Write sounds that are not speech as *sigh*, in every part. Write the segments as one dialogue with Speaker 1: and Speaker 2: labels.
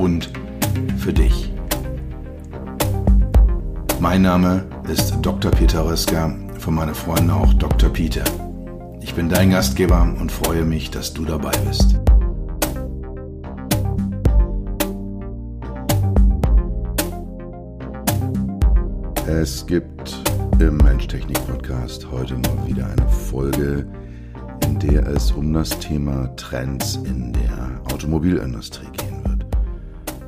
Speaker 1: und für dich. Mein Name ist Dr. Peter Röska, von meinen Freunden auch Dr. Peter. Ich bin dein Gastgeber und freue mich, dass du dabei bist. Es gibt im Mensch-Technik-Podcast heute mal wieder eine Folge, in der es um das Thema Trends in der Automobilindustrie wird.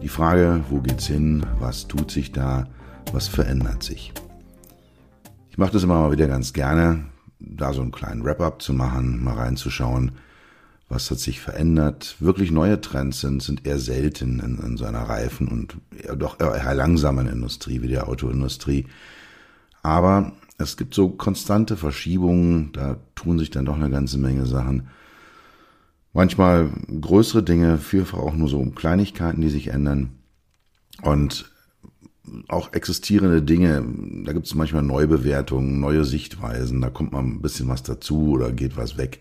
Speaker 1: Die Frage, wo geht's hin, was tut sich da, was verändert sich. Ich mache das immer mal wieder ganz gerne, da so einen kleinen Wrap-up zu machen, mal reinzuschauen, was hat sich verändert. Wirklich neue Trends sind, sind eher selten in, in so einer reifen und eher doch eher langsamen Industrie wie der Autoindustrie. Aber es gibt so konstante Verschiebungen, da tun sich dann doch eine ganze Menge Sachen. Manchmal größere Dinge, vielfach auch nur so Kleinigkeiten, die sich ändern. Und auch existierende Dinge, da gibt es manchmal Neubewertungen, neue Sichtweisen, da kommt mal ein bisschen was dazu oder geht was weg.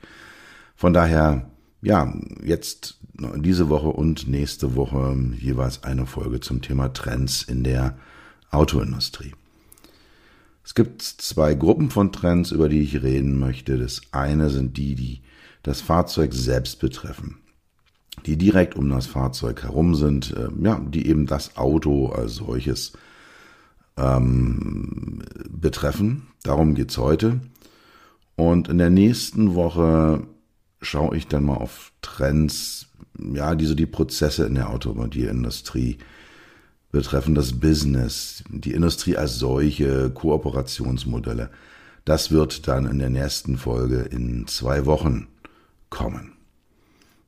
Speaker 1: Von daher, ja, jetzt diese Woche und nächste Woche jeweils eine Folge zum Thema Trends in der Autoindustrie. Es gibt zwei Gruppen von Trends, über die ich reden möchte. Das eine sind die, die das Fahrzeug selbst betreffen die direkt um das Fahrzeug herum sind, äh, ja, die eben das Auto als solches ähm, betreffen. Darum geht's heute. Und in der nächsten Woche schaue ich dann mal auf Trends, ja, die so die Prozesse in der Automobilindustrie betreffen, das Business, die Industrie als solche, Kooperationsmodelle. Das wird dann in der nächsten Folge in zwei Wochen kommen.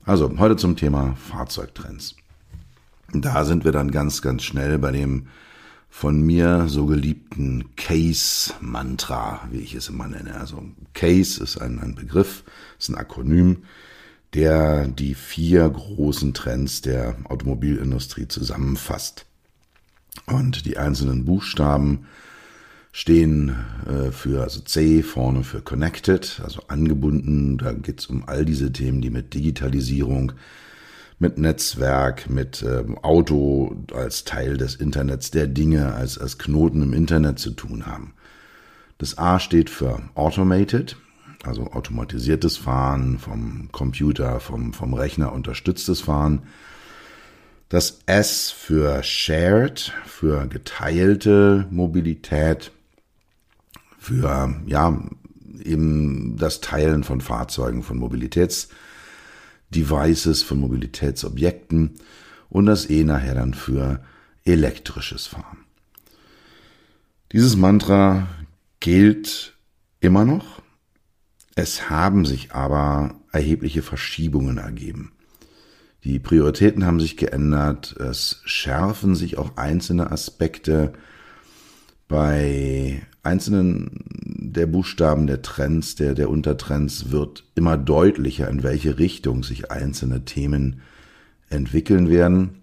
Speaker 1: Also heute zum Thema Fahrzeugtrends. Da sind wir dann ganz, ganz schnell bei dem von mir so geliebten Case-Mantra, wie ich es immer nenne. Also Case ist ein, ein Begriff, ist ein Akronym, der die vier großen Trends der Automobilindustrie zusammenfasst. Und die einzelnen Buchstaben stehen äh, für, also C vorne für Connected, also angebunden. Da geht's um all diese Themen, die mit Digitalisierung, mit Netzwerk, mit ähm, Auto als Teil des Internets der Dinge, als, als Knoten im Internet zu tun haben. Das A steht für Automated, also automatisiertes Fahren, vom Computer, vom, vom Rechner unterstütztes Fahren. Das S für Shared, für geteilte Mobilität für ja eben das Teilen von Fahrzeugen, von Mobilitätsdevices, von Mobilitätsobjekten und das E nachher dann für elektrisches Fahren. Dieses Mantra gilt immer noch. Es haben sich aber erhebliche Verschiebungen ergeben. Die Prioritäten haben sich geändert, es schärfen sich auch einzelne Aspekte bei einzelnen der Buchstaben, der Trends, der, der Untertrends wird immer deutlicher, in welche Richtung sich einzelne Themen entwickeln werden.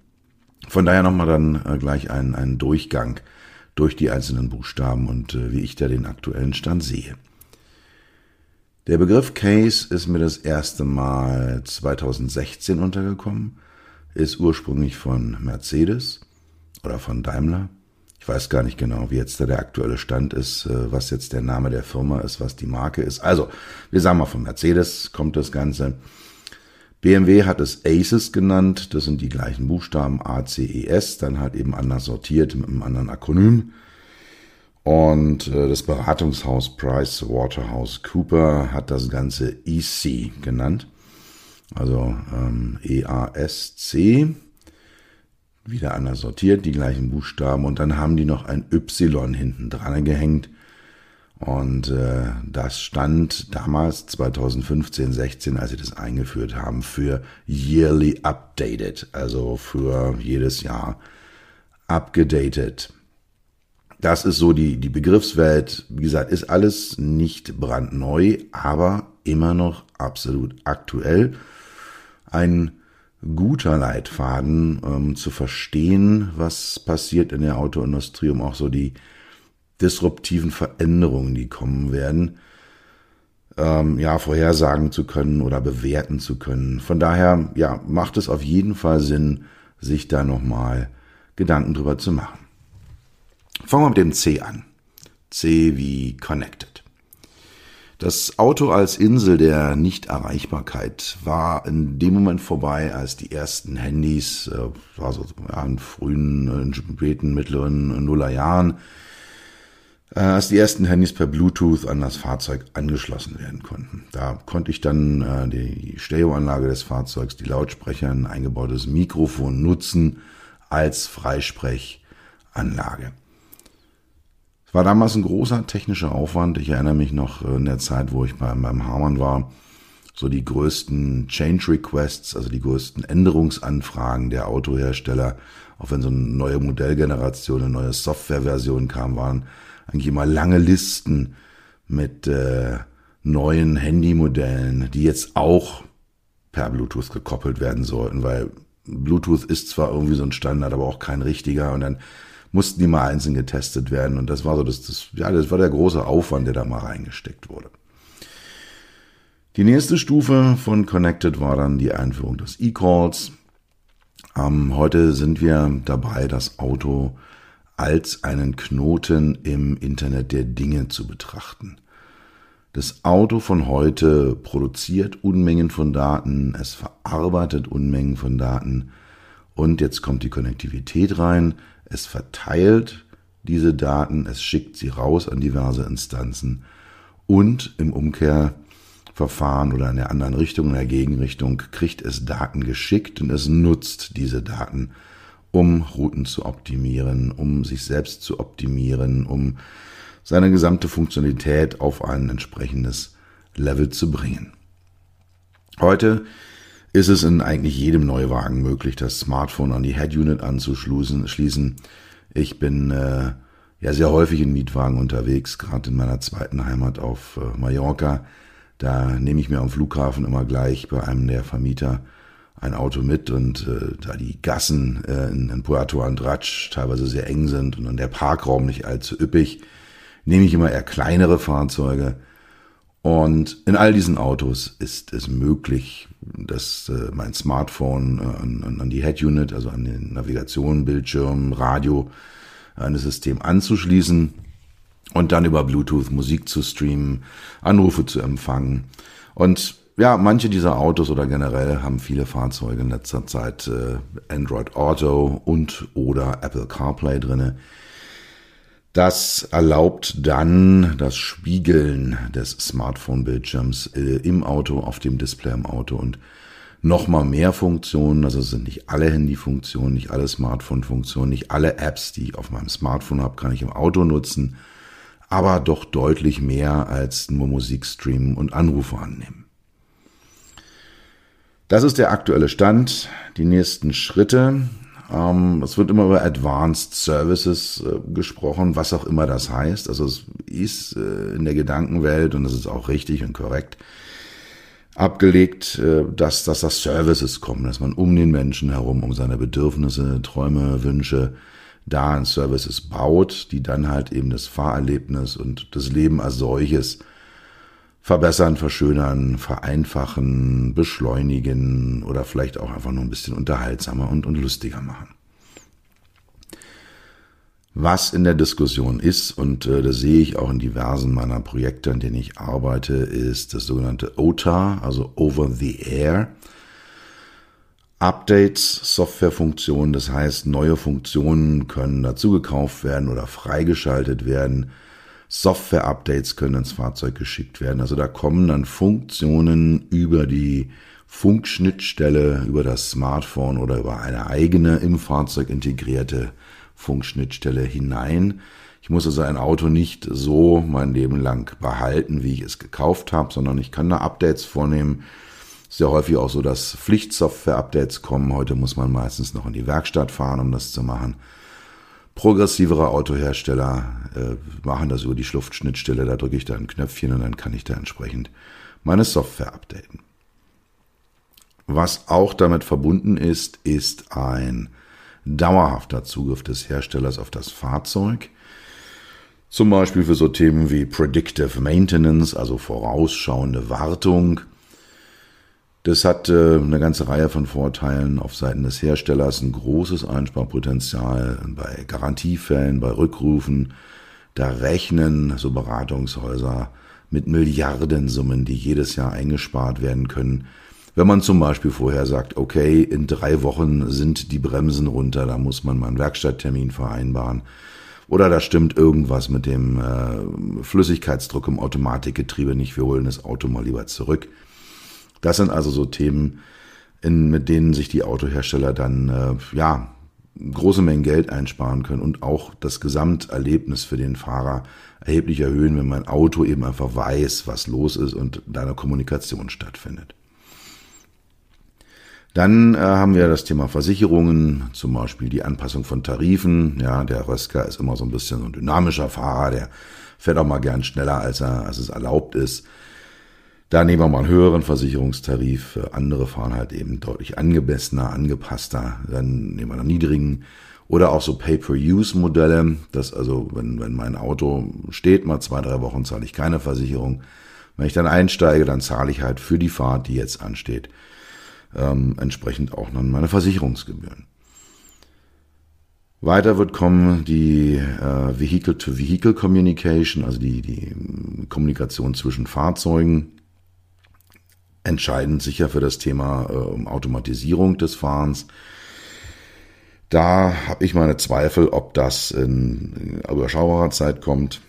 Speaker 1: Von daher nochmal dann äh, gleich einen, einen Durchgang durch die einzelnen Buchstaben und äh, wie ich da den aktuellen Stand sehe. Der Begriff Case ist mir das erste Mal 2016 untergekommen, ist ursprünglich von Mercedes oder von Daimler ich weiß gar nicht genau, wie jetzt da der aktuelle Stand ist, äh, was jetzt der Name der Firma ist, was die Marke ist. Also, wir sagen mal von Mercedes kommt das Ganze. BMW hat es Aces genannt, das sind die gleichen Buchstaben A, C, E, S, dann halt eben anders sortiert mit einem anderen Akronym. Und äh, das Beratungshaus Price Waterhouse Cooper hat das Ganze EC genannt. Also ähm, E-A-S-C wieder anders sortiert, die gleichen Buchstaben und dann haben die noch ein Y hinten dran gehängt. Und äh, das stand damals 2015, 16, als sie das eingeführt haben, für yearly updated, also für jedes Jahr abgedatet. Das ist so die, die Begriffswelt. Wie gesagt, ist alles nicht brandneu, aber immer noch absolut aktuell. Ein guter Leitfaden, ähm, zu verstehen, was passiert in der Autoindustrie, um auch so die disruptiven Veränderungen, die kommen werden, ähm, ja, vorhersagen zu können oder bewerten zu können. Von daher, ja, macht es auf jeden Fall Sinn, sich da nochmal Gedanken drüber zu machen. Fangen wir mit dem C an. C wie Connected. Das Auto als Insel der Nichterreichbarkeit war in dem Moment vorbei, als die ersten Handys, äh, war so ja, in frühen, in späten, mittleren Nullerjahren, äh, als die ersten Handys per Bluetooth an das Fahrzeug angeschlossen werden konnten. Da konnte ich dann äh, die Stereoanlage des Fahrzeugs, die Lautsprecher, ein eingebautes Mikrofon nutzen als Freisprechanlage. Es war damals ein großer technischer Aufwand. Ich erinnere mich noch äh, in der Zeit, wo ich beim, beim Harman war, so die größten Change Requests, also die größten Änderungsanfragen der Autohersteller, auch wenn so eine neue Modellgeneration, eine neue Softwareversion kam, waren eigentlich immer lange Listen mit äh, neuen Handymodellen, die jetzt auch per Bluetooth gekoppelt werden sollten, weil Bluetooth ist zwar irgendwie so ein Standard, aber auch kein richtiger und dann mussten die mal einzeln getestet werden und das war so das, das ja, das war der große Aufwand, der da mal reingesteckt wurde. Die nächste Stufe von Connected war dann die Einführung des E-Calls. Ähm, heute sind wir dabei, das Auto als einen Knoten im Internet der Dinge zu betrachten. Das Auto von heute produziert Unmengen von Daten, es verarbeitet Unmengen von Daten und jetzt kommt die Konnektivität rein, es verteilt diese Daten, es schickt sie raus an diverse Instanzen und im Umkehrverfahren oder in der anderen Richtung, in der Gegenrichtung, kriegt es Daten geschickt und es nutzt diese Daten um Routen zu optimieren, um sich selbst zu optimieren, um seine gesamte Funktionalität auf ein entsprechendes Level zu bringen. Heute ist es in eigentlich jedem Neuwagen möglich, das Smartphone an die Head Unit anzuschließen. Ich bin äh, ja sehr häufig in Mietwagen unterwegs, gerade in meiner zweiten Heimat auf äh, Mallorca. Da nehme ich mir am Flughafen immer gleich bei einem der Vermieter ein Auto mit und äh, da die Gassen äh, in, in Puerto Andratsch teilweise sehr eng sind und der Parkraum nicht allzu üppig, nehme ich immer eher kleinere Fahrzeuge. Und in all diesen Autos ist es möglich, dass äh, mein Smartphone äh, an, an die Head Unit, also an den Navigation, Bildschirm, Radio, an das System anzuschließen und dann über Bluetooth Musik zu streamen, Anrufe zu empfangen. Und ja, manche dieser Autos oder generell haben viele Fahrzeuge in letzter Zeit äh, Android Auto und oder Apple CarPlay drinne. Das erlaubt dann das Spiegeln des Smartphone-Bildschirms äh, im Auto, auf dem Display im Auto und nochmal mehr Funktionen. Also es sind nicht alle Handy-Funktionen, nicht alle Smartphone-Funktionen, nicht alle Apps, die ich auf meinem Smartphone habe, kann ich im Auto nutzen, aber doch deutlich mehr als nur Musik streamen und Anrufe annehmen. Das ist der aktuelle Stand. Die nächsten Schritte. Ähm, es wird immer über Advanced Services äh, gesprochen, was auch immer das heißt. Also es ist äh, in der Gedankenwelt, und das ist auch richtig und korrekt, abgelegt, äh, dass, dass das Services kommen, dass man um den Menschen herum, um seine Bedürfnisse, Träume, Wünsche, da ein Services baut, die dann halt eben das Fahrerlebnis und das Leben als solches verbessern, verschönern, vereinfachen, beschleunigen oder vielleicht auch einfach nur ein bisschen unterhaltsamer und, und lustiger machen. Was in der Diskussion ist, und äh, das sehe ich auch in diversen meiner Projekte, an denen ich arbeite, ist das sogenannte OTA, also Over the Air. Updates, Softwarefunktionen, das heißt, neue Funktionen können dazu gekauft werden oder freigeschaltet werden Software-Updates können ins Fahrzeug geschickt werden. Also da kommen dann Funktionen über die Funkschnittstelle, über das Smartphone oder über eine eigene im Fahrzeug integrierte Funkschnittstelle hinein. Ich muss also ein Auto nicht so mein Leben lang behalten, wie ich es gekauft habe, sondern ich kann da Updates vornehmen. Sehr häufig auch so, dass Pflichtsoftware-Updates kommen. Heute muss man meistens noch in die Werkstatt fahren, um das zu machen. Progressivere Autohersteller äh, machen das über die Schluftschnittstelle. Da drücke ich da ein Knöpfchen und dann kann ich da entsprechend meine Software updaten. Was auch damit verbunden ist, ist ein dauerhafter Zugriff des Herstellers auf das Fahrzeug. Zum Beispiel für so Themen wie Predictive Maintenance, also vorausschauende Wartung. Das hat äh, eine ganze Reihe von Vorteilen auf Seiten des Herstellers, ein großes Einsparpotenzial bei Garantiefällen, bei Rückrufen. Da rechnen so Beratungshäuser mit Milliardensummen, die jedes Jahr eingespart werden können. Wenn man zum Beispiel vorher sagt, okay, in drei Wochen sind die Bremsen runter, da muss man mal einen Werkstatttermin vereinbaren oder da stimmt irgendwas mit dem äh, Flüssigkeitsdruck im Automatikgetriebe nicht. Wir holen das Auto mal lieber zurück. Das sind also so Themen, in, mit denen sich die Autohersteller dann äh, ja große Mengen Geld einsparen können und auch das Gesamterlebnis für den Fahrer erheblich erhöhen, wenn mein Auto eben einfach weiß, was los ist und da eine Kommunikation stattfindet. Dann äh, haben wir das Thema Versicherungen, zum Beispiel die Anpassung von Tarifen. Ja, der Rösker ist immer so ein bisschen so ein dynamischer Fahrer, der fährt auch mal gern schneller, als, er, als es erlaubt ist. Da nehmen wir mal einen höheren Versicherungstarif. Andere fahren halt eben deutlich angemessener, angepasster. Dann nehmen wir einen niedrigen. Oder auch so Pay-per-Use-Modelle. Das also, wenn, wenn mein Auto steht, mal zwei, drei Wochen zahle ich keine Versicherung. Wenn ich dann einsteige, dann zahle ich halt für die Fahrt, die jetzt ansteht, ähm, entsprechend auch dann meine Versicherungsgebühren. Weiter wird kommen die äh, Vehicle-to-Vehicle Communication, also die, die Kommunikation zwischen Fahrzeugen. Entscheidend sicher für das Thema äh, Automatisierung des Fahrens. Da habe ich meine Zweifel, ob das in überschaubarer Zeit kommt.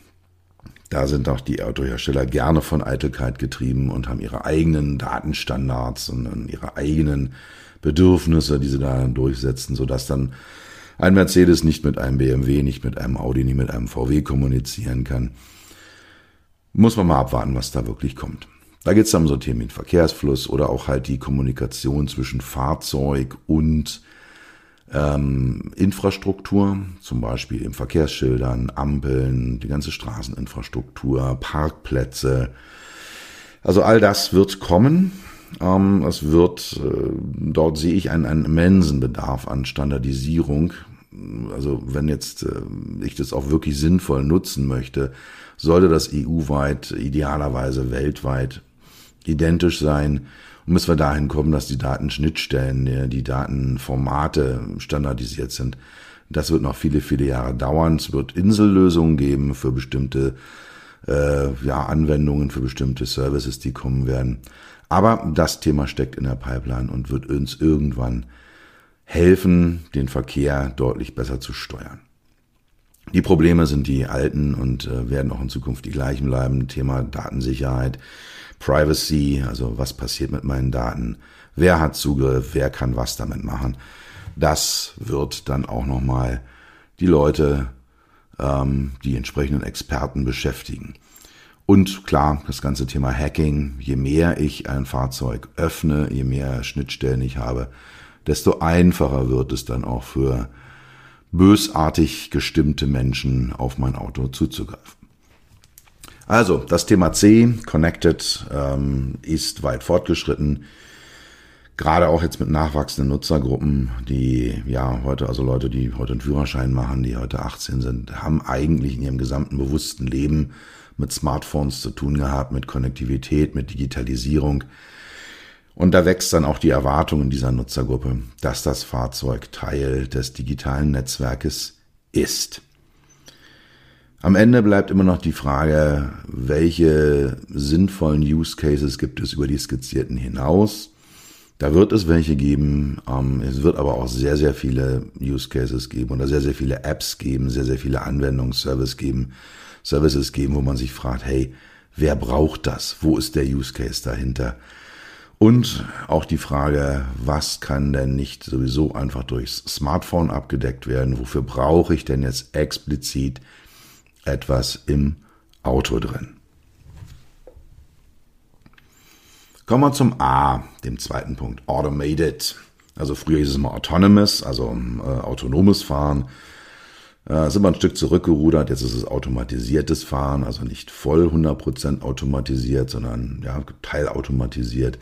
Speaker 1: Da sind auch die Autohersteller gerne von Eitelkeit getrieben und haben ihre eigenen Datenstandards und ihre eigenen Bedürfnisse, die sie da durchsetzen, sodass dann ein Mercedes nicht mit einem BMW, nicht mit einem Audi, nicht mit einem VW kommunizieren kann. Muss man mal abwarten, was da wirklich kommt. Da geht es dann um so Themen wie Verkehrsfluss oder auch halt die Kommunikation zwischen Fahrzeug und ähm, Infrastruktur, zum Beispiel im Verkehrsschildern, Ampeln, die ganze Straßeninfrastruktur, Parkplätze. Also all das wird kommen. Ähm, es wird, äh, dort sehe ich einen, einen immensen Bedarf an Standardisierung. Also wenn jetzt äh, ich das auch wirklich sinnvoll nutzen möchte, sollte das EU-weit, idealerweise weltweit identisch sein und müssen wir dahin kommen, dass die Datenschnittstellen, die Datenformate standardisiert sind. Das wird noch viele, viele Jahre dauern. Es wird Insellösungen geben für bestimmte äh, ja, Anwendungen, für bestimmte Services, die kommen werden. Aber das Thema steckt in der Pipeline und wird uns irgendwann helfen, den Verkehr deutlich besser zu steuern. Die Probleme sind die alten und äh, werden auch in Zukunft die gleichen bleiben. Thema Datensicherheit, Privacy, also was passiert mit meinen Daten, wer hat Zugriff, wer kann was damit machen. Das wird dann auch nochmal die Leute, ähm, die entsprechenden Experten beschäftigen. Und klar, das ganze Thema Hacking, je mehr ich ein Fahrzeug öffne, je mehr Schnittstellen ich habe, desto einfacher wird es dann auch für bösartig gestimmte Menschen auf mein Auto zuzugreifen. Also, das Thema C, Connected, ähm, ist weit fortgeschritten. Gerade auch jetzt mit nachwachsenden Nutzergruppen, die ja heute, also Leute, die heute einen Führerschein machen, die heute 18 sind, haben eigentlich in ihrem gesamten bewussten Leben mit Smartphones zu tun gehabt, mit Konnektivität, mit Digitalisierung. Und da wächst dann auch die Erwartung in dieser Nutzergruppe, dass das Fahrzeug Teil des digitalen Netzwerkes ist. Am Ende bleibt immer noch die Frage, welche sinnvollen Use Cases gibt es über die skizzierten hinaus? Da wird es welche geben. Ähm, es wird aber auch sehr, sehr viele Use Cases geben oder sehr, sehr viele Apps geben, sehr, sehr viele Anwendungsservices geben, Services geben, wo man sich fragt, hey, wer braucht das? Wo ist der Use Case dahinter? Und auch die Frage, was kann denn nicht sowieso einfach durchs Smartphone abgedeckt werden? Wofür brauche ich denn jetzt explizit etwas im Auto drin? Kommen wir zum A, dem zweiten Punkt, Automated. Also früher hieß es mal Autonomous, also äh, autonomes Fahren. Äh, sind wir ein Stück zurückgerudert, jetzt ist es automatisiertes Fahren, also nicht voll 100% automatisiert, sondern ja, teilautomatisiert.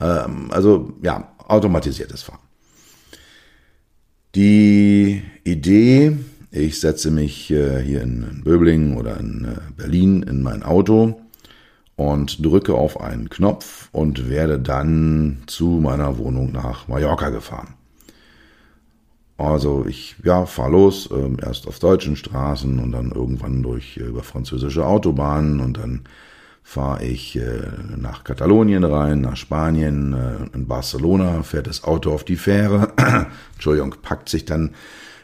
Speaker 1: Ähm, also ja, automatisiertes Fahren. Die Idee, ich setze mich äh, hier in Böblingen oder in äh, Berlin in mein Auto und drücke auf einen Knopf und werde dann zu meiner Wohnung nach Mallorca gefahren. Also ich ja, fahre los, äh, erst auf deutschen Straßen und dann irgendwann durch äh, über französische Autobahnen und dann fahre ich nach Katalonien rein, nach Spanien, in Barcelona fährt das Auto auf die Fähre, *clears throat* Entschuldigung, packt sich dann,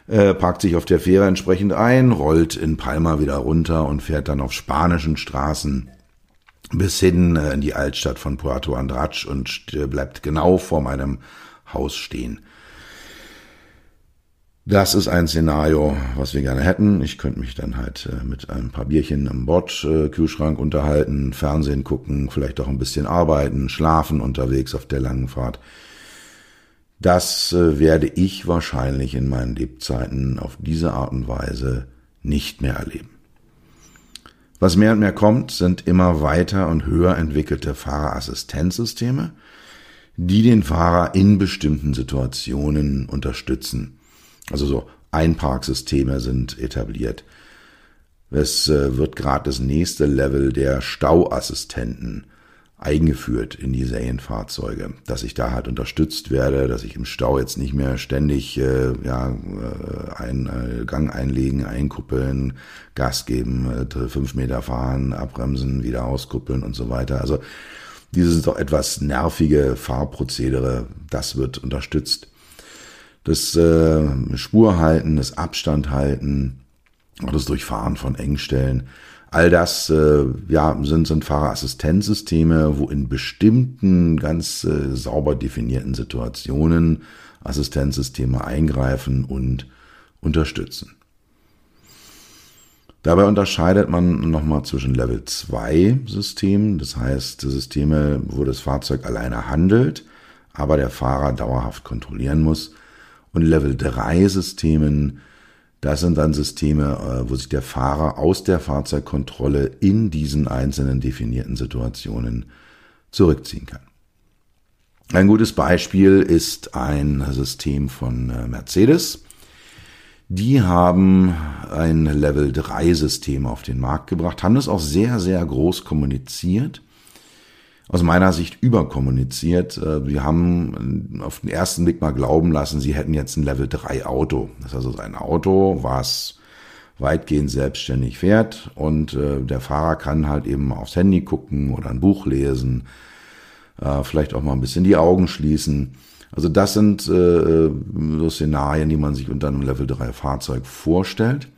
Speaker 1: äh, packt sich auf der Fähre entsprechend ein, rollt in Palma wieder runter und fährt dann auf spanischen Straßen bis hin äh, in die Altstadt von Puerto Andratsch und bleibt genau vor meinem Haus stehen. Das ist ein Szenario, was wir gerne hätten. Ich könnte mich dann halt äh, mit ein paar Bierchen im Bordkühlschrank unterhalten, Fernsehen gucken, vielleicht auch ein bisschen arbeiten, schlafen unterwegs auf der langen Fahrt. Das äh, werde ich wahrscheinlich in meinen Lebzeiten auf diese Art und Weise nicht mehr erleben. Was mehr und mehr kommt, sind immer weiter und höher entwickelte Fahrerassistenzsysteme, die den Fahrer in bestimmten Situationen unterstützen. Also so Einparksysteme sind etabliert. Es äh, wird gerade das nächste Level der Stauassistenten eingeführt in die Serienfahrzeuge, dass ich da halt unterstützt werde, dass ich im Stau jetzt nicht mehr ständig äh, ja, äh, einen äh, Gang einlegen, einkuppeln, Gas geben, äh, fünf Meter fahren, abbremsen, wieder auskuppeln und so weiter. Also dieses doch etwas nervige Fahrprozedere, das wird unterstützt das äh, Spurhalten, das Abstand halten, das Durchfahren von Engstellen. All das äh, ja, sind, sind Fahrerassistenzsysteme, wo in bestimmten ganz äh, sauber definierten Situationen Assistenzsysteme eingreifen und unterstützen. Dabei unterscheidet man nochmal zwischen Level 2 Systemen, das heißt Systeme, wo das Fahrzeug alleine handelt, aber der Fahrer dauerhaft kontrollieren muss, und Level 3 Systemen, das sind dann Systeme, äh, wo sich der Fahrer aus der Fahrzeugkontrolle in diesen einzelnen definierten Situationen zurückziehen kann. Ein gutes Beispiel ist ein System von äh, Mercedes. Die haben ein Level 3 System auf den Markt gebracht, haben das auch sehr, sehr groß kommuniziert aus meiner Sicht überkommuniziert. Äh, wir haben auf den ersten Blick mal glauben lassen, sie hätten jetzt ein Level 3 Auto. Das ist also ein Auto, was weitgehend selbstständig fährt und äh, der Fahrer kann halt eben aufs Handy gucken oder ein Buch lesen, äh, vielleicht auch mal ein bisschen die Augen schließen. Also das sind so Szenarien, die man sich unter einem Level 3 Fahrzeug vorstellt.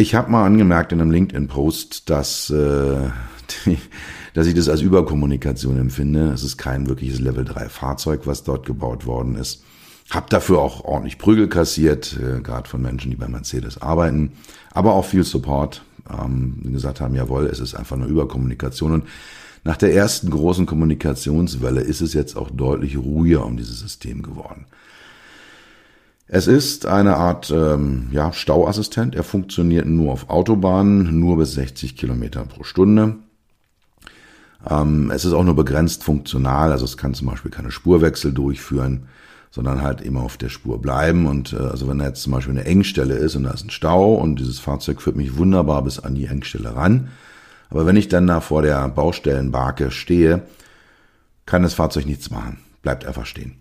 Speaker 1: Ich habe mal angemerkt in einem LinkedIn-Post, dass *laughs* dass ich das als Überkommunikation empfinde. Es ist kein wirkliches Level 3 Fahrzeug, was dort gebaut worden ist. Hab dafür auch ordentlich Prügel kassiert, äh, gerade von Menschen, die bei Mercedes arbeiten, aber auch viel Support, ähm, die gesagt haben, jawohl, es ist einfach eine Überkommunikation. Und nach der ersten großen Kommunikationswelle ist es jetzt auch deutlich ruhiger um dieses System geworden. Es ist eine Art ähm, ja, Stauassistent. Er funktioniert nur auf Autobahnen, nur bis 60 Kilometer pro Stunde. Ähm, es ist auch nur begrenzt funktional, also es kann zum Beispiel keine Spurwechsel durchführen, sondern halt immer auf der Spur bleiben. Und äh, also wenn da jetzt zum Beispiel eine Engstelle ist und da ist ein Stau und dieses Fahrzeug führt mich wunderbar bis an die Engstelle ran. Aber wenn ich dann da vor der Baustellenbarke stehe, kann das Fahrzeug nichts machen, bleibt einfach stehen.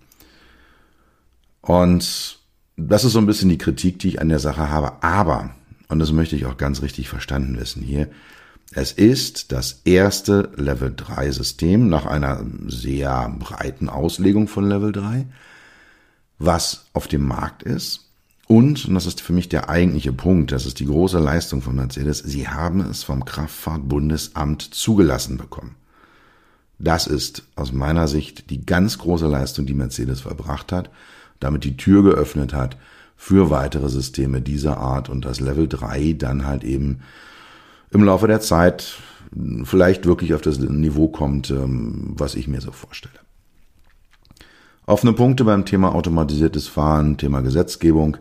Speaker 1: Und das ist so ein bisschen die Kritik, die ich an der Sache habe. Aber, und das möchte ich auch ganz richtig verstanden wissen hier, es ist das erste Level 3 System nach einer sehr breiten Auslegung von Level 3, was auf dem Markt ist. Und, und das ist für mich der eigentliche Punkt, das ist die große Leistung von Mercedes, sie haben es vom Kraftfahrtbundesamt zugelassen bekommen. Das ist aus meiner Sicht die ganz große Leistung, die Mercedes verbracht hat, damit die Tür geöffnet hat für weitere Systeme dieser Art und das Level 3 dann halt eben im Laufe der Zeit vielleicht wirklich auf das Niveau kommt, ähm, was ich mir so vorstelle. Offene Punkte beim Thema automatisiertes Fahren, Thema Gesetzgebung.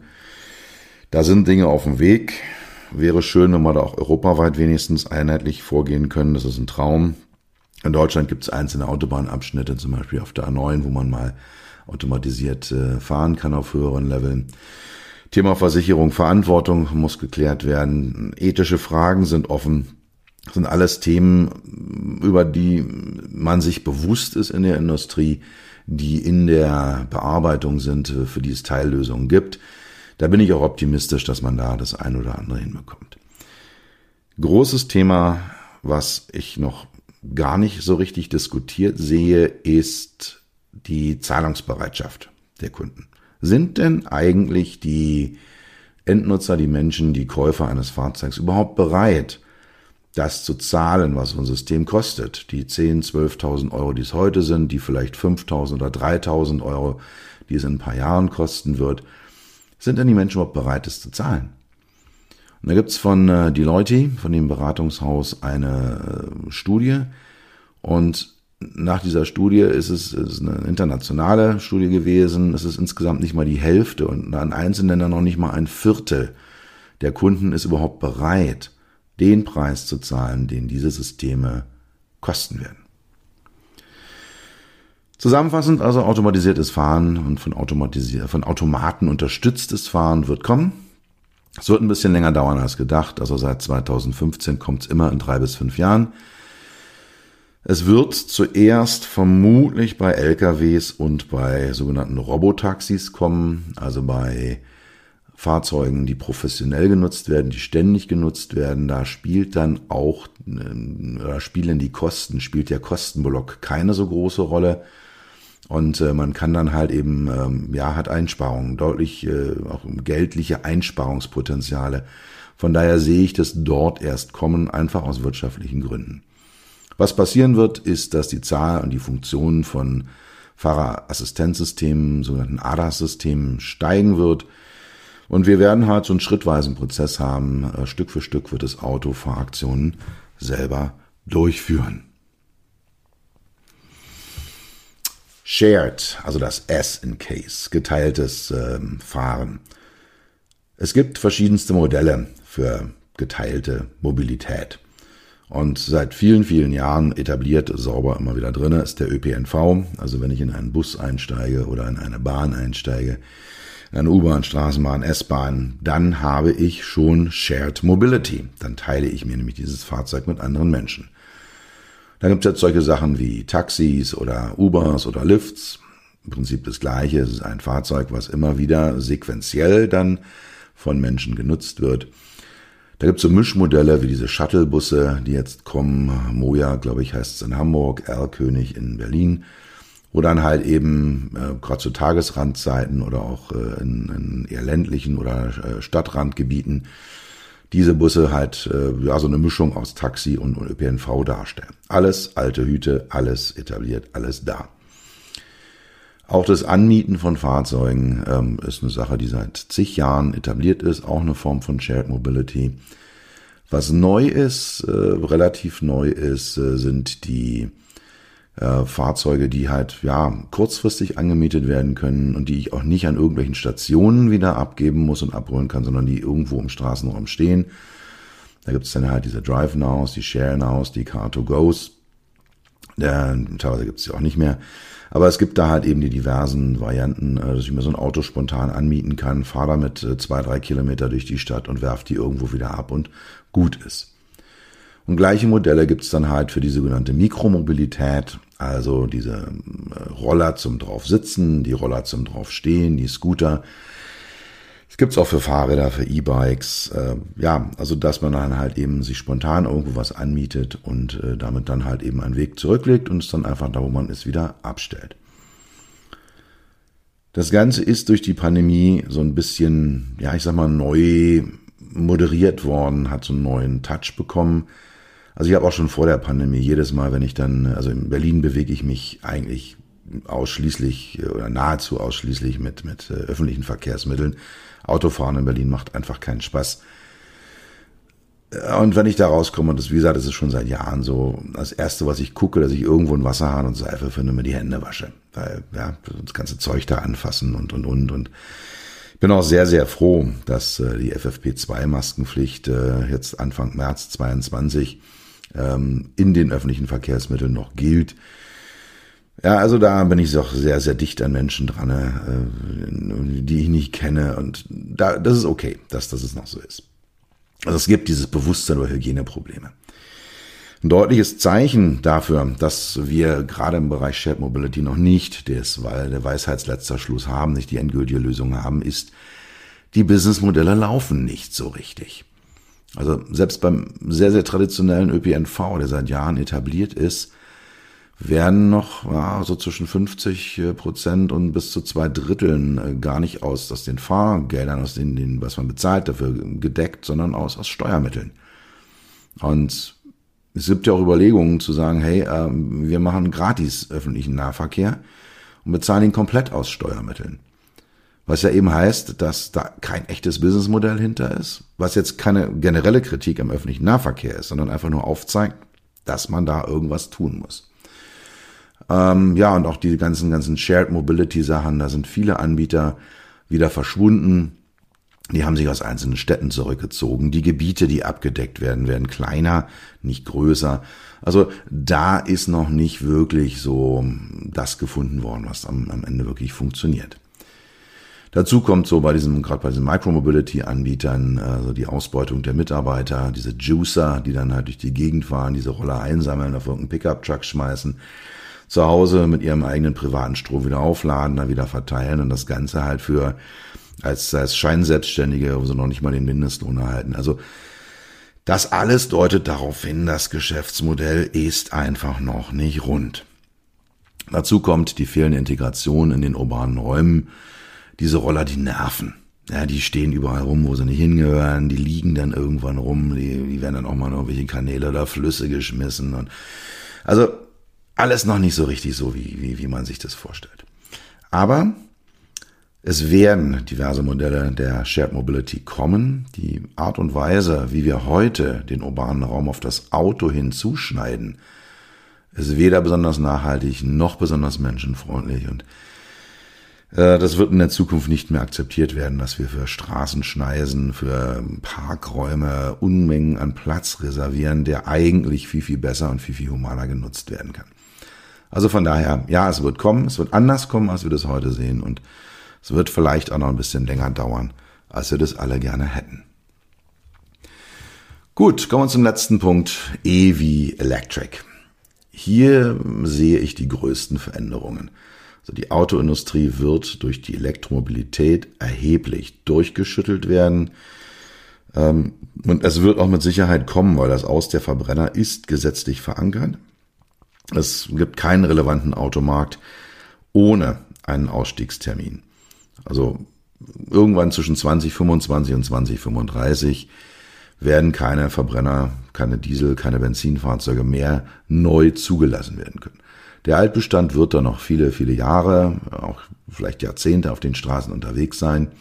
Speaker 1: Da sind Dinge auf dem Weg. Wäre schön, wenn wir da auch europaweit wenigstens einheitlich vorgehen können. Das ist ein Traum. In Deutschland gibt es einzelne Autobahnabschnitte, zum Beispiel auf der A9, wo man mal automatisiert äh, fahren kann auf höheren Leveln. Thema Versicherung, Verantwortung muss geklärt werden. Ethische Fragen sind offen. Das sind alles Themen, über die man sich bewusst ist in der Industrie, die in der Bearbeitung sind, für die es Teillösungen gibt. Da bin ich auch optimistisch, dass man da das ein oder andere hinbekommt. Großes Thema, was ich noch gar nicht so richtig diskutiert sehe, ist die Zahlungsbereitschaft der Kunden. Sind denn eigentlich die Endnutzer, die Menschen, die Käufer eines Fahrzeugs überhaupt bereit, das zu zahlen, was so ein System kostet? Die 10, 12.000 Euro, die es heute sind, die vielleicht 5.000 oder 3.000 Euro, die es in ein paar Jahren kosten wird. Sind denn die Menschen überhaupt bereit, es zu zahlen? Und da gibt's von äh, Deloitte, von dem Beratungshaus, eine äh, Studie. Und nach dieser Studie ist es ist eine internationale Studie gewesen. Es ist insgesamt nicht mal die Hälfte und an einzelnen Ländern noch nicht mal ein Viertel der Kunden ist überhaupt bereit, den Preis zu zahlen, den diese Systeme kosten werden. Zusammenfassend also automatisiertes Fahren und von, automatisier von Automaten unterstütztes Fahren wird kommen. Es wird ein bisschen länger dauern als gedacht. Also seit 2015 kommt es immer in drei bis fünf Jahren. Es wird zuerst vermutlich bei LKWs und bei sogenannten Robotaxis kommen, also bei Fahrzeugen, die professionell genutzt werden, die ständig genutzt werden. Da spielt dann auch, da spielen die Kosten, spielt der Kostenblock keine so große Rolle. Und äh, man kann dann halt eben, ähm, ja, hat Einsparungen, deutlich äh, auch geldliche Einsparungspotenziale. Von daher sehe ich das dort erst kommen, einfach aus wirtschaftlichen Gründen. Was passieren wird, ist, dass die Zahl und die Funktionen von Fahrerassistenzsystemen, sogenannten ADAS-Systemen steigen wird. Und wir werden halt so einen schrittweisen Prozess haben. Äh, Stück für Stück wird das Auto Fahraktionen selber durchführen. Shared, also das S in Case, geteiltes ähm, Fahren. Es gibt verschiedenste Modelle für geteilte Mobilität. Und seit vielen, vielen Jahren etabliert, sauber immer wieder drinne, ist der ÖPNV. Also wenn ich in einen Bus einsteige oder in eine Bahn einsteige, in eine U-Bahn, Straßenbahn, S-Bahn, dann habe ich schon Shared Mobility. Dann teile ich mir nämlich dieses Fahrzeug mit anderen Menschen. Da gibt es jetzt solche Sachen wie Taxis oder Ubers oder Lifts. Im Prinzip das gleiche. Es ist ein Fahrzeug, was immer wieder sequenziell dann von Menschen genutzt wird. Da gibt's so Mischmodelle wie diese Shuttlebusse, die jetzt kommen. Moja, glaube ich, heißt es in Hamburg, Erlkönig in Berlin. Wo dann halt eben äh, gerade zu Tagesrandzeiten oder auch äh, in, in eher ländlichen oder äh, Stadtrandgebieten diese Busse halt äh, ja so eine Mischung aus Taxi und, und ÖPNV darstellen. Alles alte Hüte, alles etabliert, alles da. Auch das Anmieten von Fahrzeugen ähm, ist eine Sache, die seit zig Jahren etabliert ist, auch eine Form von Shared Mobility. Was neu ist, äh, relativ neu ist, äh, sind die äh, Fahrzeuge, die halt ja kurzfristig angemietet werden können und die ich auch nicht an irgendwelchen Stationen wieder abgeben muss und abholen kann, sondern die irgendwo im Straßenraum stehen. Da gibt es dann halt diese Drive Nows, die Share Nows, die Car2Goes. Der, teilweise gibt es sie auch nicht mehr. Aber es gibt da halt eben die diversen Varianten, äh, dass ich mir so ein Auto spontan anmieten kann, fahre damit äh, zwei, drei Kilometer durch die Stadt und werfe die irgendwo wieder ab und gut ist. Und gleiche Modelle gibt es dann halt für die sogenannte Mikromobilität, also diese äh, Roller zum drauf sitzen, die Roller zum drauf stehen, die Scooter. Es gibt's auch für Fahrräder, für E-Bikes. Äh, ja, also dass man dann halt eben sich spontan irgendwo was anmietet und äh, damit dann halt eben einen Weg zurücklegt und es dann einfach da, wo man ist, wieder abstellt. Das Ganze ist durch die Pandemie so ein bisschen, ja, ich sag mal, neu moderiert worden, hat so einen neuen Touch bekommen. Also ich habe auch schon vor der Pandemie jedes Mal, wenn ich dann, also in Berlin bewege ich mich eigentlich ausschließlich äh, oder nahezu ausschließlich mit, mit äh, öffentlichen Verkehrsmitteln. Autofahren in Berlin macht einfach keinen Spaß. Und wenn ich da rauskomme, und das, wie gesagt, das ist schon seit Jahren so, das erste, was ich gucke, dass ich irgendwo einen Wasserhahn und Seife finde mir die Hände wasche. Weil, ja, das ganze Zeug da anfassen und, und, und. Und ich bin auch sehr, sehr froh, dass äh, die FFP2-Maskenpflicht äh, jetzt Anfang März 22 ähm, in den öffentlichen Verkehrsmitteln noch gilt. Ja, also da bin ich doch sehr, sehr dicht an Menschen dran, äh, die ich nicht kenne. Und da, das ist okay, dass, dass es noch so ist. Also es gibt dieses Bewusstsein über Hygieneprobleme. Ein deutliches Zeichen dafür, dass wir gerade im Bereich Shared Mobility noch nicht das, weil der Weisheitsletzter Schluss haben, nicht die endgültige Lösung haben, ist, die Businessmodelle laufen nicht so richtig. Also selbst beim sehr, sehr traditionellen ÖPNV, der seit Jahren etabliert ist, werden noch ja, so zwischen 50 äh, Prozent und bis zu zwei Dritteln äh, gar nicht aus, aus den Fahrgeldern, aus denen, den, was man bezahlt, dafür gedeckt, sondern aus, aus Steuermitteln. Und es gibt ja auch Überlegungen zu sagen, hey, äh, wir machen gratis öffentlichen Nahverkehr und bezahlen ihn komplett aus Steuermitteln. Was ja eben heißt, dass da kein echtes Businessmodell hinter ist, was jetzt keine generelle Kritik am öffentlichen Nahverkehr ist, sondern einfach nur aufzeigt, dass man da irgendwas tun muss. Ähm, ja, und auch die ganzen, ganzen Shared Mobility Sachen, da sind viele Anbieter wieder verschwunden. Die haben sich aus einzelnen Städten zurückgezogen. Die Gebiete, die abgedeckt werden, werden kleiner, nicht größer. Also da ist noch nicht wirklich so das gefunden worden, was am, am Ende wirklich funktioniert. Dazu kommt so bei diesem, gerade bei diesen Micromobility-Anbietern, also die Ausbeutung der Mitarbeiter, diese Juicer, die dann halt durch die Gegend fahren, diese Roller einsammeln, auf irgendeinen Pickup-Truck schmeißen zu Hause mit ihrem eigenen privaten Strom wieder aufladen, dann wieder verteilen und das Ganze halt für als, als Scheinselbstständige, wo sie noch nicht mal den Mindestlohn erhalten. Also das alles deutet darauf hin, das Geschäftsmodell ist einfach noch nicht rund. Dazu kommt die fehlende Integration in den urbanen Räumen. Diese Roller, die nerven. Ja, die stehen überall rum, wo sie nicht hingehören. Die liegen dann irgendwann rum. Die, die werden dann auch mal in irgendwelche Kanäle oder Flüsse geschmissen. Und also alles noch nicht so richtig so, wie, wie, wie man sich das vorstellt. Aber es werden diverse Modelle der Shared Mobility kommen. Die Art und Weise, wie wir heute den urbanen Raum auf das Auto hinzuschneiden, ist weder besonders nachhaltig noch besonders menschenfreundlich. Und das wird in der Zukunft nicht mehr akzeptiert werden, dass wir für Straßenschneisen, für Parkräume Unmengen an Platz reservieren, der eigentlich viel, viel besser und viel, viel humaner genutzt werden kann. Also von daher, ja, es wird kommen, es wird anders kommen, als wir das heute sehen und es wird vielleicht auch noch ein bisschen länger dauern, als wir das alle gerne hätten. Gut, kommen wir zum letzten Punkt, E wie Electric. Hier sehe ich die größten Veränderungen. Also die Autoindustrie wird durch die Elektromobilität erheblich durchgeschüttelt werden. Ähm, und es wird auch mit Sicherheit kommen, weil das Aus der Verbrenner ist gesetzlich verankert. Es gibt keinen relevanten Automarkt ohne einen Ausstiegstermin. Also irgendwann zwischen 2025 und 2035 werden keine Verbrenner, keine Diesel, keine Benzinfahrzeuge mehr neu zugelassen werden können. Der Altbestand wird da noch viele, viele Jahre, auch vielleicht Jahrzehnte auf den Straßen unterwegs sein.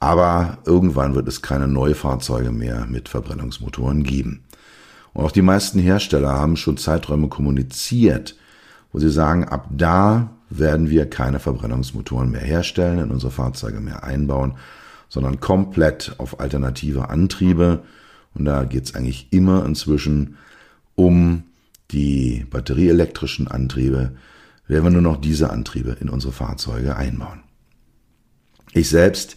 Speaker 1: Aber irgendwann wird es keine Neufahrzeuge mehr mit Verbrennungsmotoren geben. Und auch die meisten Hersteller haben schon Zeiträume kommuniziert, wo sie sagen, ab da werden wir keine Verbrennungsmotoren mehr herstellen, in unsere Fahrzeuge mehr einbauen, sondern komplett auf alternative Antriebe. Und da geht es eigentlich immer inzwischen um die batterieelektrischen Antriebe, werden wir nur noch diese Antriebe in unsere Fahrzeuge einbauen. Ich selbst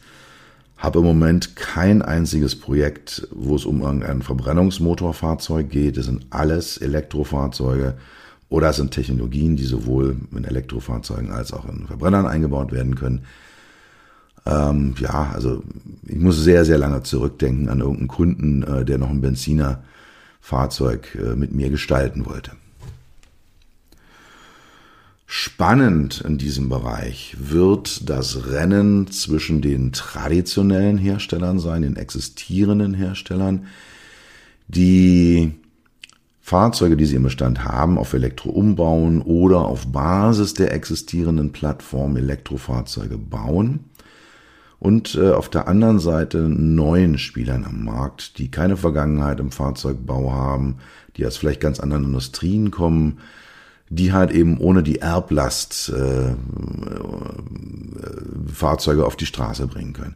Speaker 1: habe im Moment kein einziges Projekt, wo es um irgendein Verbrennungsmotorfahrzeug geht. Es sind alles Elektrofahrzeuge oder es sind Technologien, die sowohl in Elektrofahrzeugen als auch in Verbrennern eingebaut werden können. Ähm, ja, also ich muss sehr, sehr lange zurückdenken an irgendeinen Kunden, äh, der noch ein Benzinerfahrzeug äh, mit mir gestalten wollte. Spannend in diesem Bereich wird das Rennen zwischen den traditionellen Herstellern sein, den existierenden Herstellern, die Fahrzeuge, die sie im Bestand haben, auf Elektro umbauen oder auf Basis der existierenden Plattform Elektrofahrzeuge bauen und äh, auf der anderen Seite neuen Spielern am Markt, die keine Vergangenheit im Fahrzeugbau haben, die aus vielleicht ganz anderen Industrien kommen, die halt eben ohne die Erblast äh, äh, Fahrzeuge auf die Straße bringen können.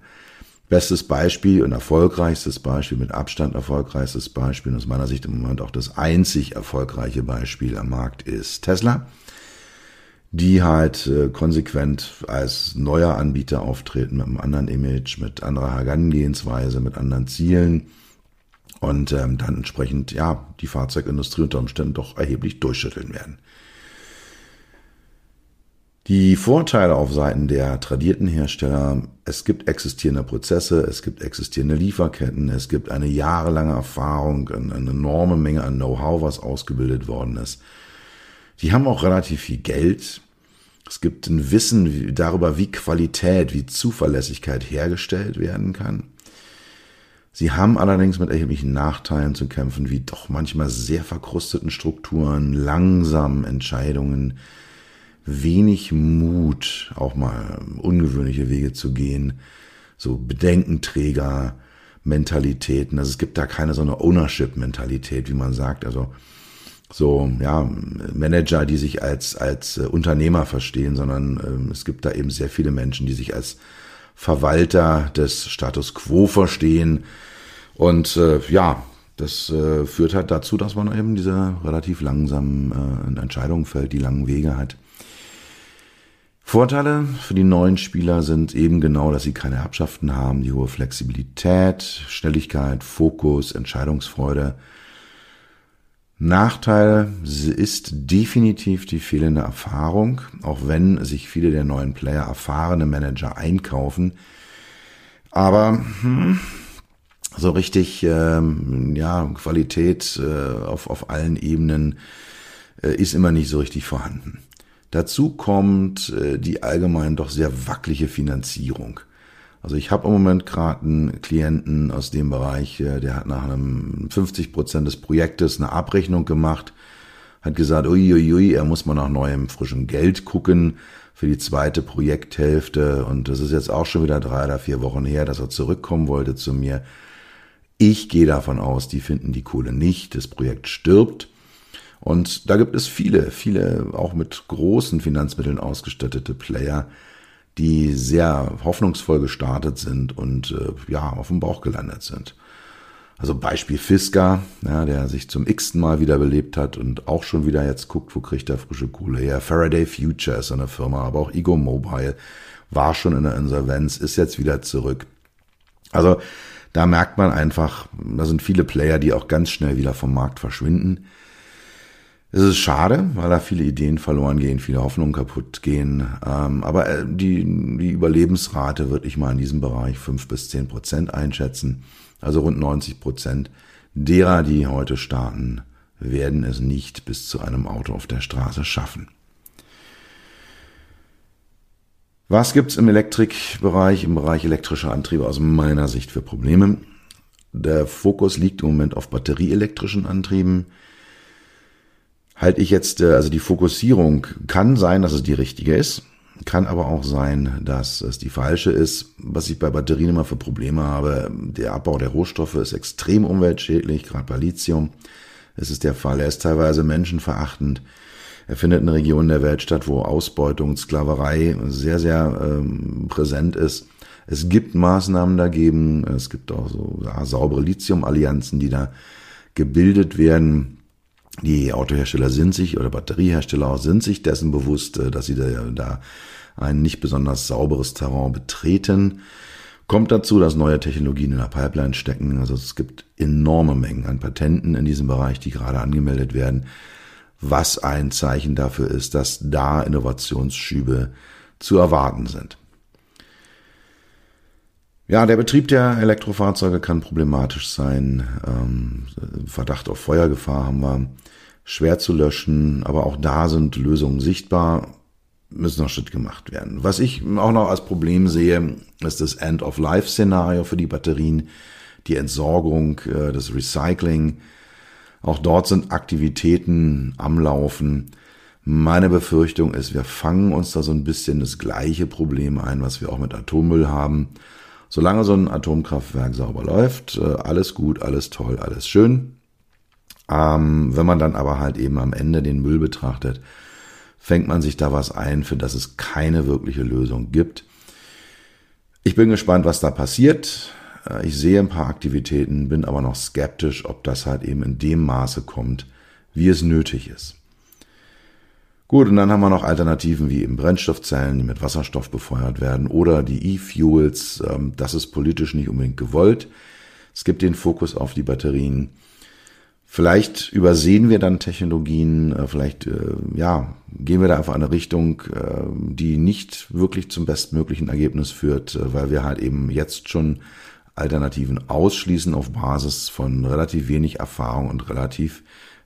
Speaker 1: Bestes Beispiel und erfolgreichstes Beispiel, mit Abstand erfolgreichstes Beispiel, aus meiner Sicht im Moment auch das einzig erfolgreiche Beispiel am Markt ist Tesla, die halt äh, konsequent als neuer Anbieter auftreten mit einem anderen Image, mit anderer Herangehensweise, mit anderen Zielen und ähm, dann entsprechend ja die Fahrzeugindustrie unter Umständen doch erheblich durchschütteln werden. Die Vorteile auf Seiten der tradierten Hersteller, es gibt existierende Prozesse, es gibt existierende Lieferketten, es gibt eine jahrelange Erfahrung, eine enorme Menge an Know-how, was ausgebildet worden ist. Die haben auch relativ viel Geld. Es gibt ein Wissen darüber, wie Qualität, wie Zuverlässigkeit hergestellt werden kann. Sie haben allerdings mit erheblichen Nachteilen zu kämpfen, wie doch manchmal sehr verkrusteten Strukturen, langsamen Entscheidungen, wenig Mut, auch mal ungewöhnliche Wege zu gehen, so Bedenkenträger, Mentalitäten. Also es gibt da keine so eine Ownership-Mentalität, wie man sagt. Also so ja Manager, die sich als als äh, Unternehmer verstehen, sondern ähm, es gibt da eben sehr viele Menschen, die sich als Verwalter des Status Quo verstehen. Und äh, ja, das äh, führt halt dazu, dass man eben diese relativ langsamen äh, Entscheidungen fällt, die langen Wege hat. Vorteile für die neuen Spieler sind eben genau, dass sie keine Erbschaften haben, die hohe Flexibilität, Schnelligkeit, Fokus, Entscheidungsfreude. Nachteil ist definitiv die fehlende Erfahrung, auch wenn sich viele der neuen Player erfahrene Manager einkaufen. Aber hm, so richtig ähm, ja Qualität äh, auf, auf allen Ebenen äh, ist immer nicht so richtig vorhanden. Dazu kommt äh, die allgemein doch sehr wackelige Finanzierung. Also ich habe im Moment gerade einen Klienten aus dem Bereich, äh, der hat nach einem 50 Prozent des Projektes eine Abrechnung gemacht, hat gesagt, uiuiui, er muss mal nach neuem frischem Geld gucken für die zweite Projekthälfte. Und das ist jetzt auch schon wieder drei oder vier Wochen her, dass er zurückkommen wollte zu mir. Ich gehe davon aus, die finden die Kohle nicht, das Projekt stirbt. Und da gibt es viele, viele auch mit großen Finanzmitteln ausgestattete Player, die sehr hoffnungsvoll gestartet sind und äh, ja, auf dem Bauch gelandet sind. Also Beispiel Fisker, ja, der sich zum x-ten Mal wiederbelebt hat und auch schon wieder jetzt guckt, wo kriegt er frische Kohle her. Faraday Future ist eine Firma, aber auch Ego Mobile war schon in der Insolvenz, ist jetzt wieder zurück. Also da merkt man einfach, da sind viele Player, die auch ganz schnell wieder vom Markt verschwinden. Es ist schade, weil da viele Ideen verloren gehen, viele Hoffnungen kaputt gehen. Ähm, aber äh, die, die Überlebensrate würde ich mal in diesem Bereich fünf bis zehn Prozent einschätzen. Also rund 90 Prozent derer, die heute starten, werden es nicht bis zu einem Auto auf der Straße schaffen. Was gibt's im Elektrikbereich, im Bereich elektrischer Antriebe aus meiner Sicht für Probleme? Der Fokus liegt im Moment auf batterieelektrischen Antrieben halte ich jetzt, äh, also die Fokussierung kann sein, dass es die richtige ist, kann aber auch sein, dass es die falsche ist. Was ich bei Batterien immer für Probleme habe, der Abbau der Rohstoffe ist extrem umweltschädlich, gerade bei Lithium. Es ist der Fall, er ist teilweise menschenverachtend. Er findet in Regionen der Welt statt, wo Ausbeutung und Sklaverei sehr, sehr ähm, präsent ist. Es gibt Maßnahmen dagegen. Es gibt auch so ja, saubere Lithium-Allianzen, die da gebildet werden. Die Autohersteller sind sich oder Batteriehersteller auch sind sich dessen bewusst, äh, dass sie da, da ein nicht besonders sauberes Terrain betreten. Kommt dazu, dass neue Technologien in der Pipeline stecken. Also es gibt enorme Mengen an Patenten in diesem Bereich, die gerade angemeldet werden, was ein Zeichen dafür ist, dass da Innovationsschübe zu erwarten sind. Ja, der Betrieb der Elektrofahrzeuge kann problematisch sein. Ähm, Verdacht auf Feuergefahr haben wir. Schwer zu löschen, aber auch da sind Lösungen sichtbar, müssen noch Schritt gemacht werden. Was ich auch noch als Problem sehe, ist das End-of-Life-Szenario für die Batterien, die Entsorgung, äh, das Recycling. Auch dort sind Aktivitäten am Laufen. Meine Befürchtung ist, wir fangen uns da so ein bisschen das gleiche Problem ein, was wir auch mit Atommüll haben. Solange so ein Atomkraftwerk sauber läuft, äh, alles gut, alles toll, alles schön. Ähm, wenn man dann aber halt eben am Ende den Müll betrachtet, fängt man sich da was ein, für das es keine wirkliche Lösung gibt. Ich bin gespannt, was da passiert. Äh, ich sehe ein paar Aktivitäten, bin aber noch skeptisch, ob das halt eben in dem Maße kommt, wie es nötig ist. Gut, und dann haben wir noch Alternativen wie eben Brennstoffzellen, die mit Wasserstoff befeuert werden oder die E-Fuels. Ähm, das ist politisch nicht unbedingt gewollt. Es gibt den Fokus auf die Batterien. Vielleicht übersehen wir dann Technologien, äh, vielleicht äh, ja, gehen wir da einfach in eine Richtung, äh, die nicht wirklich zum bestmöglichen Ergebnis führt, weil wir halt eben jetzt schon Alternativen ausschließen auf Basis von relativ wenig Erfahrung und relativ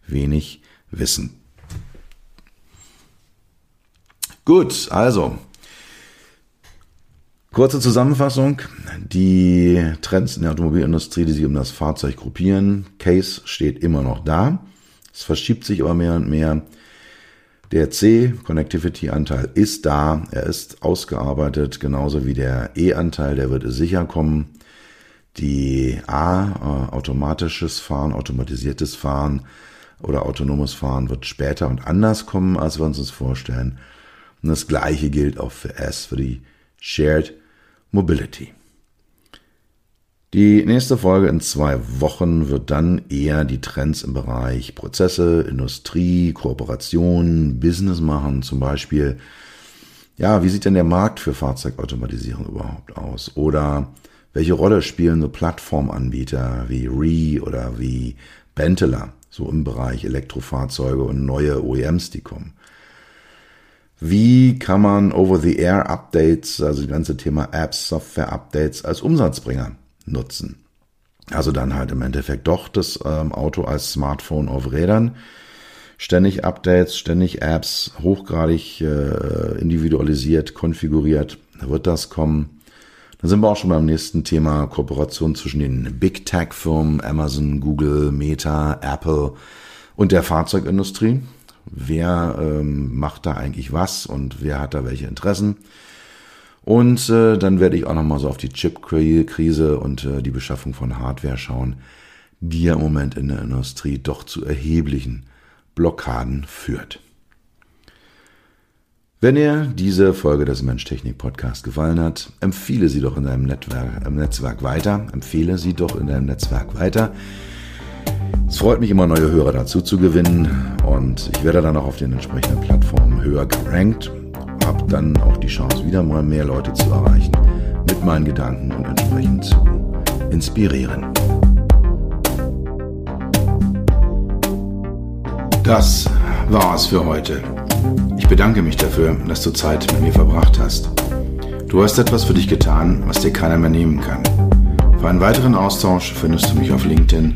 Speaker 1: wenig Wissen. Gut, also kurze Zusammenfassung. Die Trends in der Automobilindustrie, die sich um das Fahrzeug gruppieren. Case steht immer noch da. Es verschiebt sich aber mehr und mehr. Der C-Connectivity-Anteil ist da, er ist ausgearbeitet, genauso wie der E-Anteil, der wird sicher kommen. Die A, äh, automatisches Fahren, automatisiertes Fahren oder autonomes Fahren wird später und anders kommen, als wir uns das vorstellen. Und das gleiche gilt auch für S, für die Shared Mobility. Die nächste Folge in zwei Wochen wird dann eher die Trends im Bereich Prozesse, Industrie, Kooperation, Business machen, zum Beispiel. Ja, wie sieht denn der Markt für Fahrzeugautomatisierung überhaupt aus? Oder welche Rolle spielen so Plattformanbieter wie RE oder wie Benteler so im Bereich Elektrofahrzeuge und neue OEMs, die kommen? Wie kann man Over-the-Air-Updates, also das ganze Thema Apps, Software-Updates als Umsatzbringer nutzen? Also dann halt im Endeffekt doch das ähm, Auto als Smartphone auf Rädern. Ständig Updates, ständig Apps, hochgradig äh, individualisiert, konfiguriert. Da wird das kommen. Dann sind wir auch schon beim nächsten Thema Kooperation zwischen den Big Tech Firmen, Amazon, Google, Meta, Apple und der Fahrzeugindustrie wer ähm, macht da eigentlich was und wer hat da welche Interessen. Und äh, dann werde ich auch nochmal so auf die Chip-Krise und äh, die Beschaffung von Hardware schauen, die ja im Moment in der Industrie doch zu erheblichen Blockaden führt. Wenn dir diese Folge des Mensch-Technik-Podcast gefallen hat, empfehle sie doch in deinem Netzwerk, Netzwerk weiter. Empfehle sie doch in deinem Netzwerk weiter. Es freut mich immer, neue Hörer dazu zu gewinnen und ich werde dann auch auf den entsprechenden Plattformen höher gerankt, habe dann auch die Chance, wieder mal mehr Leute zu erreichen, mit meinen Gedanken und entsprechend zu inspirieren. Das war's für heute. Ich bedanke mich dafür, dass du Zeit mit mir verbracht hast. Du hast etwas für dich getan, was dir keiner mehr nehmen kann. Für einen weiteren Austausch findest du mich auf LinkedIn